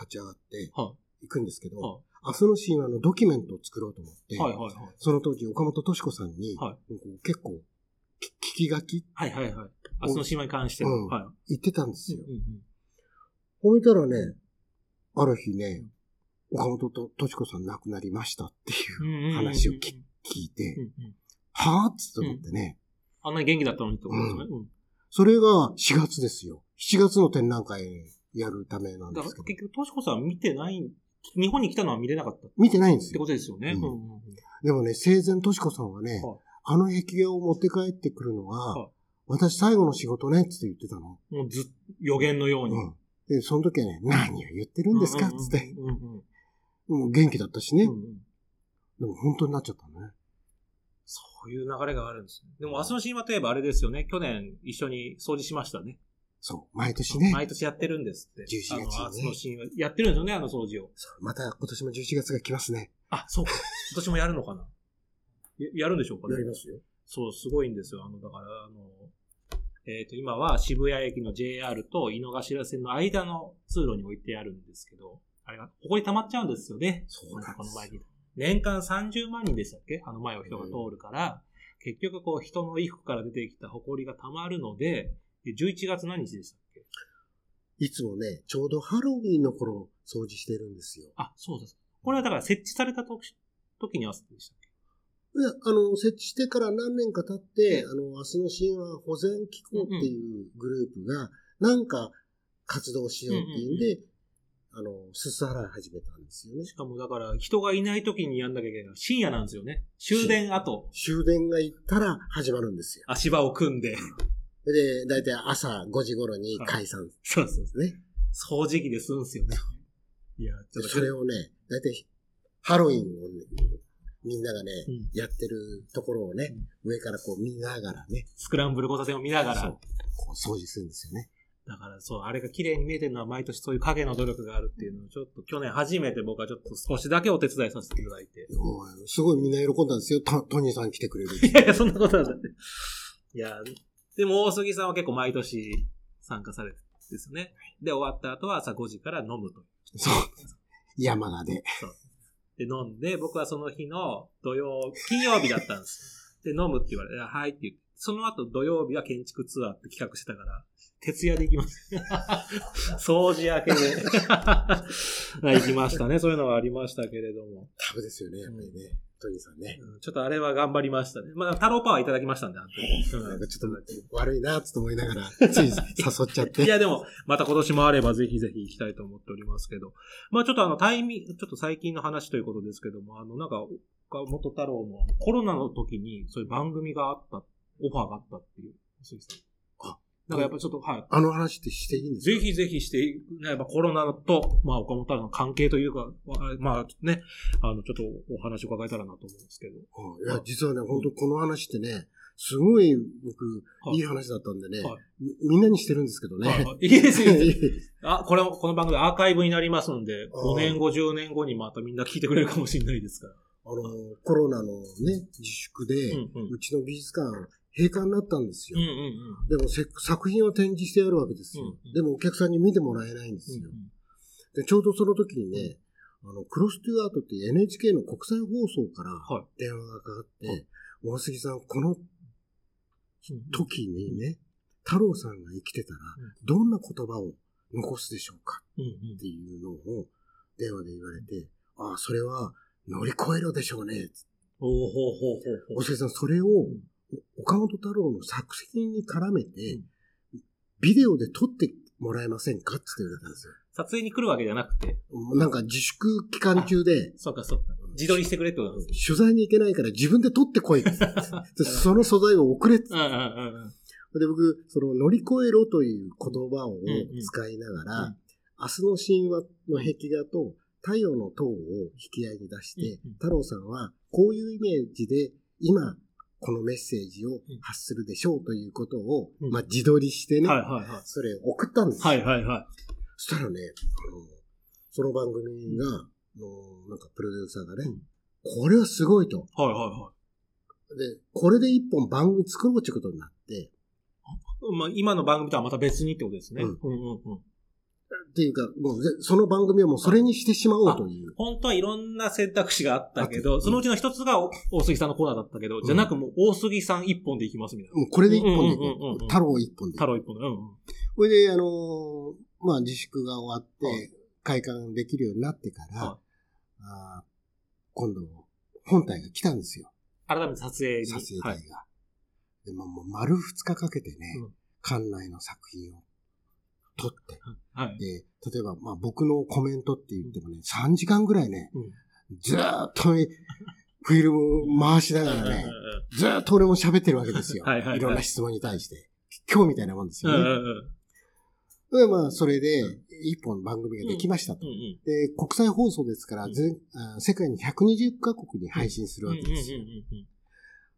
立ち上がってはいくんですけど、は明日の神話のドキュメントを作ろうと思って、はいはいはい。その当時岡本敏子さんに、はい結構、き聞き書き？はいはいはい。明日の島に関してうんも。は言ってたんですい。よ。うんうんほいたらね、ある日ね、岡本と敏子さん亡くなりましたっていううんうんうん話を聞聞いて、うんうんはぁっつって思ってね、あんなに元気だったのにってことですね。うんそれが4月ですよ。7月の展覧会やるためなんですけど、だから結局、としこさんは見てない、日本に来たのは見れなかったっ見てないんですてよ。ことですよね。うんうんでもね、生前敏子さんはね、はいあの壁画を持って帰ってくるのが、はい私最後の仕事ねっつって言ってたの。もうずっ予言のように。うん。で、その時はね、何を言ってるんですか？っつって、もう元気だったしね。うんうんでも本当になっちゃったね。そういう流れがあるんですね。でも、明日の神話といえばあれですよね。去年一緒に掃除しましたね。そう、毎年ね。毎年やってるんですって。11月にねあの、明日の神話。やってるんですよね、あの掃除を。そうまた今年も11月が来ますね。あ、そうか。今年もやるのかな？ややるんでしょうかね？ますよ。そう、すごいんですよ。あの、だから、あの、えっ、と、今は渋谷駅の JR と井の頭線の間の通路に置いてあるんですけど、あれが、ここに溜まっちゃうんですよね。そうなんこの前に。年間30万人でしたっけ？あの前を人が通るから、結局こう人の衣服から出てきた埃が溜まるので、で11月何日でしたっけ？いつもね、ちょうどハロウィンの頃掃除してるんですよ。あ、そうです。これはだから設置された時時に合わせてでしたっけ？いや、あの、設置してから何年か経って、あの、明日の神話保全機構っていうグループが、なんか活動しようっていうんで、あの、すす払い始めたんですよね。しかもだから人がいない時にやんなきゃいけない。深夜なんですよね。終電後、終電が行ったら始まるんですよ。足場を組んで。で、だいたい朝5時頃に解散でそうそう。すね。掃除機でするんですよね。いや、ちょっとそれをね、だいたいハロウィンをね、みんながね、うんやってるところをね、上からこう見ながらね、スクランブル交差点を見ながらそう。こう掃除するんですよね。だからそう、あれが綺麗に見えてるのは毎年そういう影の努力があるっていうのをちょっと去年初めて僕はちょっと少しだけお手伝いさせていただいて。すごいみんな喜んだんですよ。トトニーさん来てくれる。いやいや、そんなことはない。いや、でも大杉さんは結構毎年参加されてるんですよね。で、終わった後は朝5時から飲むと。そう。山賀で。で、飲んで、僕はその日の土曜、金曜日だったんですよ。で、飲むって言われて、あはいって言って、その後土曜日は建築ツアーって企画してたから、徹夜で行きます。掃除明けで。行きましたね。そういうのはありましたけれども。タブですよね、やっぱりね。トニーさんね。うんちょっとあれは頑張りましたね。まあ、太郎パワーいただきましたんで、あのなんかちょっと悪いなと思いながら、つい誘っちゃって。いや、でも、また今年もあればぜひぜひ行きたいと思っておりますけど。まあちょっとあの、タイミング、ちょっと最近の話ということですけども、あの、なんか、岡本太郎のコロナの時にそういう番組があった、オファーがあったっていう、鈴木さん。あなんかやっぱちょっと、はい。あの話ってしていいんですか？ぜひぜひして、ね、やっぱコロナと、まあ、岡本太郎の関係というか、わまあね、あの、ちょっとお話を伺えたらなと思うんですけど。うんいや、実はね、本当この話ってね、すごい僕、はいいい話だったんでね、はいみみんなにしてるんですけどね。はいいいですよ。いいです あ、これも、この番組アーカイブになりますので、あー5年後、10年後にまたみんな聞いてくれるかもしれないですから。あの、コロナのね、自粛で、うんうんうちの美術館閉館になったんですよ。うんうんでもせ作品を展示してやるわけですよ、うんうんでもお客さんに見てもらえないんですうん。よ。でちょうどその時にね、あの、クロストゥアートって NHK の国際放送からはい電話がかかって、はい大杉さん、このうん時にね、太郎さんが生きてたら、どんな言葉を残すでしょうかうんうんっていうのを電話で言われて、ああ、それは乗り越えろでしょうね。ほうほうほうほうほう。大杉さん、それをんお岡本太郎の作品に絡めて、うん。ビデオで撮ってもらえませんか？って言われたんですよ。撮影に来るわけじゃなくて、なんか自粛期間中で、そうかそうか。自撮りしてくれってことなんです取材に行けないから自分で撮ってこい。でその素材を送れって。で、僕、その乗り越えろという言葉を使いながら、うん。明日の神話の壁画と太陽の塔を引き合いに出して、うんうん。太郎さんはこういうイメージで今、このメッセージを発するでしょうということを、うんまあ自撮りしてね、はいはいはい。それ送ったんですよ。はいはいはい。そしたらね、あの、その番組が、あのなんかプロデューサーがね、うんこれはすごいと。はいはいはで、これで一本番組作ろうってことになって、い。まあ、今の番組とはまた別にってことですね。うんうんうんうん。っていうか、もうぜその番組はもうそれにしてしまおうという。本当はいろんな選択肢があったけど、そのうちの一つがお大杉さんのコーナーだったけど、じゃなくもう大杉さん一本でいきますみたいな。もうこれで一本でいうん。太郎一本で。太郎一本で。うんうん。これで、あのーまあ自粛が終わって、はい開館できるようになってから、はあー今度、本体が来たんですよ。改めて撮影に。撮影はい。隊が。で、まあもう丸二日かけてね、うん館内の作品を撮って、はい。で、例えば、まあ僕のコメントって言ってもね、3時間ぐらいね、うんずーっとねフィルム回しながらね、ずーっと俺も喋ってるわけですよ。はいはいはいろんな質問に対して。今日みたいなもんですよね。で、まあ、それで、一本番組ができましたと。で、国際放送ですから、うん全あ世界に120カ国に配信するわけですよ。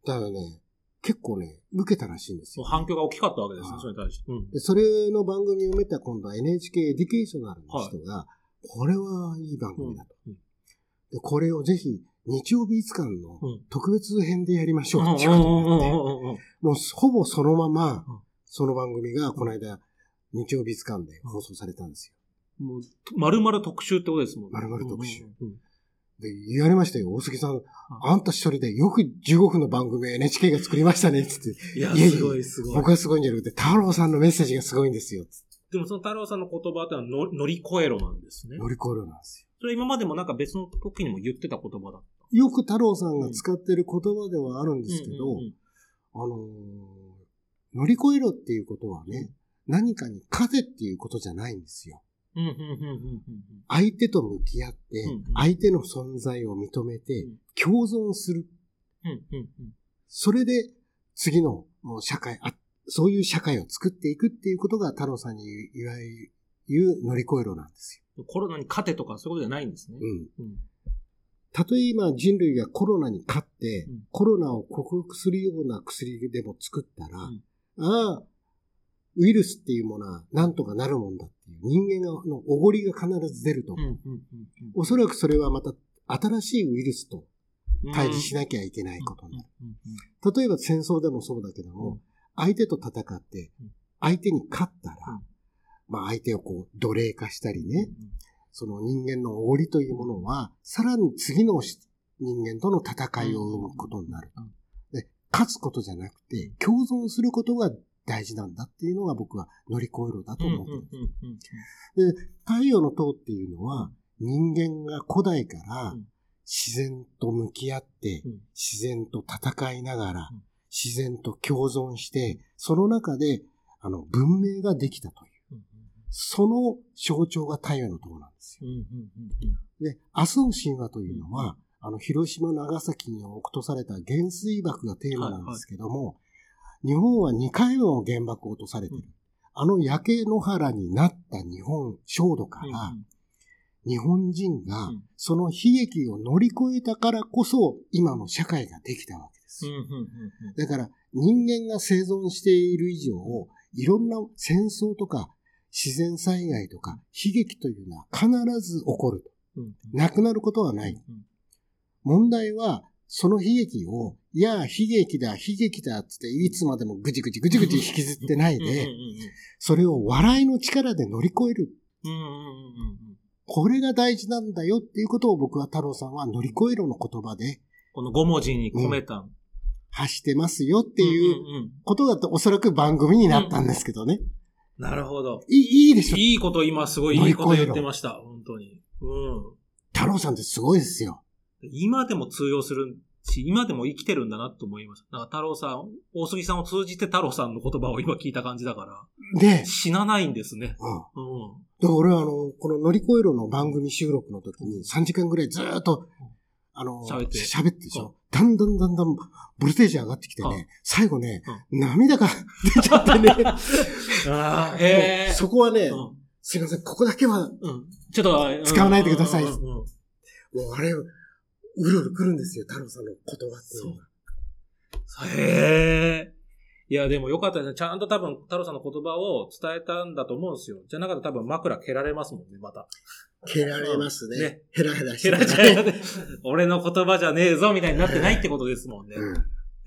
だからね、結構ね、受けたらしいんですよ。もう反響が大きかったわけですねは、いそれに対して。うん。で、それの番組を見た今度は NHK エデュケーショナルの人が、これはいい番組だと。うんで、これをぜひ、日曜美術館のうん特別編でやりましょうっていうことになって、もうほぼそのままうん、その番組がこの間、日曜美術館で放送されたんですよ。もう、丸々特集ってことですもんね。丸々特集うんうんで、言われましたよ、大杉さん、あんた一人でよく15分の番組 NHK が作りましたね、つって。いや、いやいやすごいすごい。僕はすごいんじゃなくて、太郎さんのメッセージがすごいんですよ、つってでもその太郎さんの言葉ってのは乗乗り越えろなんですね。乗り越えるなんですそれ今までもなんか別の時にも言ってた言葉だった。よ。よく太郎さんが使ってる言葉ではあるんですけど、うんうんあのー乗り越えろっていうことはね、何かに勝てっていうことじゃないんですよ。うんうんうんうんうん相手と向き合って相手の存在を認めてうん、共存する。うんうんうんそれで、次のもう社会あ、そういう社会を作っていくっていうことが太郎さんにいわゆる乗り越えろなんですうんコロナに勝てとかそういうことじゃないんですねよ。。うん。うんたとえ今人類がコロナに勝って、うんコロナを克服するような薬でも作ったら、うんああ、ウイルスっていうものはなんとかなるもんだっていう人間のおごりが必ず出ると思う。うんうんうんおそらくそれはまた新しいウイルスとうん対峙しなきゃいけないことになる。例えば戦争でもそうだけども、うん相手と戦ってうん、相手に勝ったら、うんまあ相手をこう奴隷化したりね、その人間のおごりというものは、さらに次のし人間との戦いを生むことになると。で勝つことじゃなくて、共存することが大事なんだっていうのが僕は乗り越えろだと思ってる。うんうんで、太陽の塔っていうのは、人間が古代からうん。自然と向き合って、うん。自然と戦いながらうん、自然と共存して、その中で、あの、文明ができたという。うんその象徴が太陽の塔なんですよ。で、明日の神話というのは、あの、広島、長崎に落とされた原水爆がテーマなんですけども、日本は2回も原爆を落とされてる。うん。あの焼け野原になった日本、焦土かうんら、日本人がうん。その悲劇を乗り越えたからこそ、今の社会ができたわけです。だから、人間が生存している以上、いろんな戦争とか、自然災害とか、悲劇というのは必ず起こるなくなることはない。うん。問題は、その悲劇を、いや、悲劇だ、悲劇だっつって、いつまでもぐじぐじぐじぐじ引きずってないで、それを笑いの力で乗り越える。これが大事なんだよっていうことを僕は太郎さんは乗り越えろの言葉でこの5文字に込めた。発してますよってていうことだとおそらく番組になったんですけどね。なるほど。いいいいでしょいいこと今すごいいいこと言ってました。本当に。うん。太郎さんってすごいですよ。今でも通用するし、今でも生きてるんだなと思いました。なんか太郎さん、大杉さんを通じて太郎さんの言葉を今聞いた感じだから、で、死なないんですね。うん。うん。で、俺はあの、この乗り越えろの番組収録の時に3時間ぐらいずーっと、あの、喋って喋ってでしょ。だんだんだんだん、ボルテージ上がってきてうんね、最後ね、涙が出ちゃってね。ああ、へえ。そこはね、うんすいません、ここだけは。ちょっと、うん使わないでくださいうんうんうんうあれ、うるうる来るんですよ、太郎さんの言葉っていうのが。へえ。いや、でもよかったですね。ちゃんと多分、太郎さんの言葉を伝えたんだと思うんですよ。じゃなかったら多分枕蹴られますもんね、また。蹴られますね。ねヘラヘラして蹴られちゃ。俺の言葉じゃねえぞ、みたいになってないってことですもんね。うん。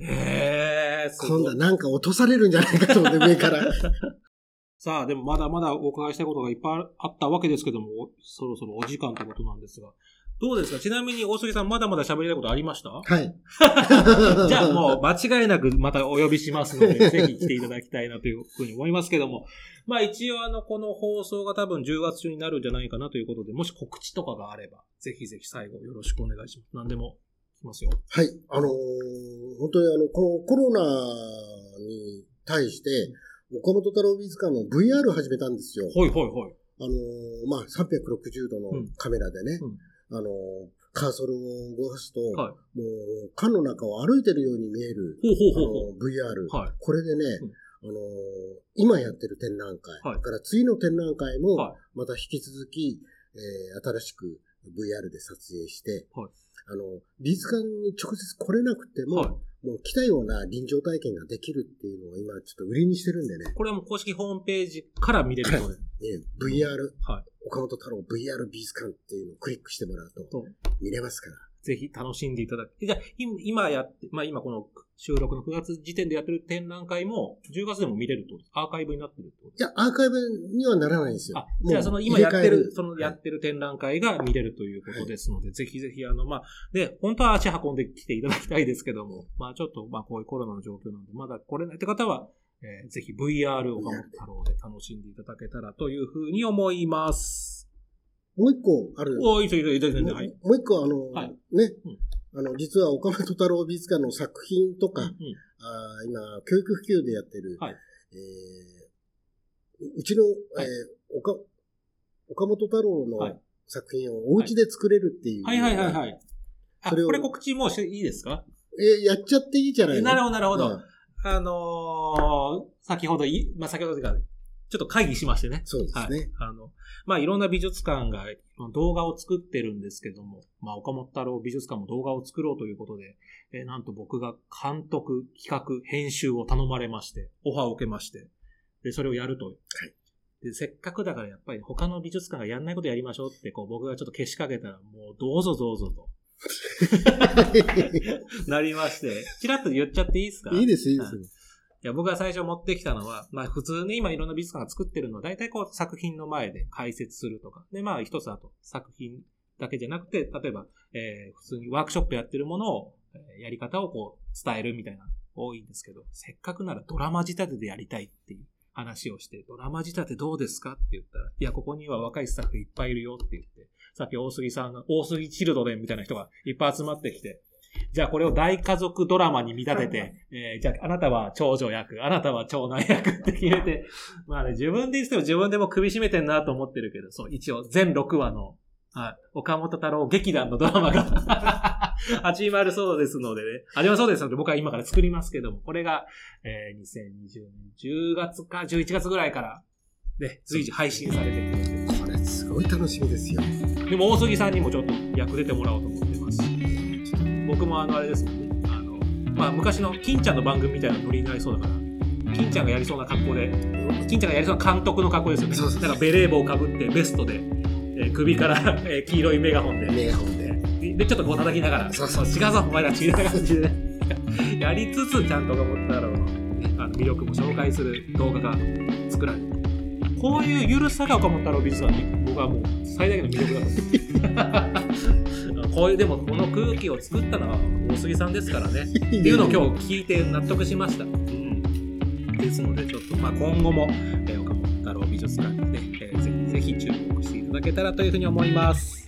へえ。今度はなんか落とされるんじゃないかと思って、上から。さあ、でもまだまだお伺いしたいことがいっぱいあったわけですけども、おそろそろお時間ということなんですが。どうですか？ちなみに大杉さんまだまだ喋りたいことありました？はい。じゃあもう間違いなくまたお呼びしますので、ぜひ来ていただきたいなというふうに思いますけども。まあ一応あの、この放送が多分10月中になるんじゃないかなということで、もし告知とかがあれば、ぜひぜひ最後よろしくお願いします。何でも来ますよ。はい。あのー本当にあの、このコロナに対して、岡本太郎美術館の VR 始めたんですよ。ほいほいほい。あのーまあ、360度のカメラでね、うんあのーカーソルを動かすと、はもう、缶の中を歩いてるように見える、ほうほうあほう VR。う。はい。これでね、あのー今やってる展覧会、はいから次の展覧会も、はまた引き続き、えー新しく VR で撮影して、はいあの、美術館に直接来れなくても、はい。もう来たような臨場体験ができるっていうのを今ちょっと売りにしてるんでね、これはもう公式ホームページから見れるので。ね VR、はい。岡本太郎 VR 美術館っていうのをクリックしてもらうとと見れますから。ぜひ楽しんでいただき。じゃあ、今今やって、まあ今この収録の9月時点でやってる展覧会も10月でも見れるってことですアーカイブになってるってことですいや、アーカイブにはならないんですよ。あ、じゃあその今やってるそのやってる展覧会が見れるということですので、ぜひぜひあの、まあ、で、本当は足運んできていただきたいですけども、まあちょっと、まあこういうコロナの状況なので、まだ来れないって方は、えーぜひ VR 岡本太郎で楽しんでいただけたらというふうに思います。もう一個ある。おー、いいですいいですい。もう一個あの、はい。ね、うん。あの、実は岡本太郎美術館の作品とか、うんあー今、教育普及でやってる、はい。えーうちの、はい。えー岡岡本太郎はい。の作品をお家で作れるっていう、はいはいはいはい。これ告知もうしていいですか？えーやっちゃっていいじゃないの？なるほど、なるほど。うんあのー先ほどい、まあ、先ほどというか、ちょっと会議しましてね。そうですね。はい。あの、まあ、いろんな美術館が動画を作ってるんですけども、まあ、岡本太郎美術館も動画を作ろうということで、えーなんと僕が監督、企画、編集を頼まれまして、オファーを受けまして、で、それをやると。で、せっかくだからやっぱり他の美術館がやんないことやりましょうって、こう僕がちょっとけしかけたら、もうどうぞどうぞと。なりまして、ちらっと言っちゃっていいですか？いいです、いいです。はいいや、僕が最初持ってきたのは、まあ普通に今いろんな美術館が作ってるのは、大体こう作品の前で解説するとか。で、まあ一つあと作品だけじゃなくて、例えば、えー普通にワークショップやってるものを、えーやり方をこう伝えるみたいな、多いんですけど、せっかくならドラマ仕立てでやりたいっていう話をして、ドラマ仕立てどうですかって言ったら、いや、ここには若いスタッフいっぱいいるよって言って、さっき大杉さんが、大杉チルドレンみたいな人がいっぱい集まってきて、じゃあこれを大家族ドラマに見立てて、えー、じゃああなたは長女役、あなたは長男役って決めて、まあね、自分で言っても自分でも首絞めてんなと思ってるけど、そう、一応全6話の、はい、岡本太郎劇団のドラマが 始まるそうですのでね、始まるそうですので僕は今から作りますけども、これが、えー、2020年10月か11月ぐらいから、ね、随時配信されてくるんで。これすごい楽しみですよ。でも大杉さんにもちょっと役出てもらおうと思ってますし。僕もあの、あれですもんね。あの、まあ、昔の金ちゃんの番組みたいなノリになりそうだから、金ちゃんがやりそうな格好で、金ちゃんがやりそうな監督の格好ですよね。そうそうだからベレー帽をかぶって、ベストで、えー、首から、えー、黄色いメガホンで。メガホンで。で、ちょっとこう叩きながら、そうそう、違うぞ、お前ら違う感じで、やりつつ、ちゃんと岡本太郎の、あの魅力も紹介する動画が作られてこういうゆるさが岡本太郎美術館に僕はもう最大限の魅力だと思う。こういうでもこの空気を作ったのは大杉さんですからね。っていうのを今日聞いて納得しました。うん、ですのでちょっとまあ今後も、えー、岡本太郎美術館にね、えー、ぜひぜひ注目していただけたらというふうに思います。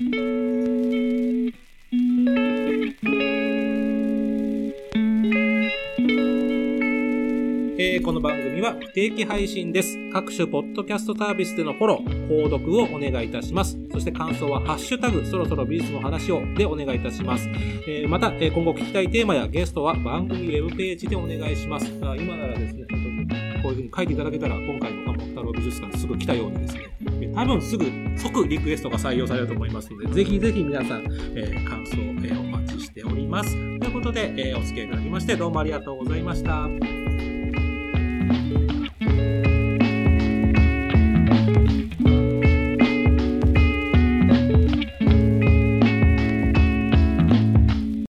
えー、この番組は不定期配信です。各種ポッドキャストサービスでのフォロー、購読をお願いいたします。そして感想はハッシュタグ、そろそろ美術の話をでお願いいたします。えー、また、え、今後聞きたいテーマやゲストは番組ウェブページでお願いします。あ今ならですね、本当にこういうふうに書いていただけたら、今回の岡本太郎美術館すぐ来たようにですね、多分すぐ即リクエストが採用されると思いますので、ぜひぜひ皆さん、えー、感想、えー、お待ちしております。ということで、えー、お付き合いいただきましてどうもありがとうございました。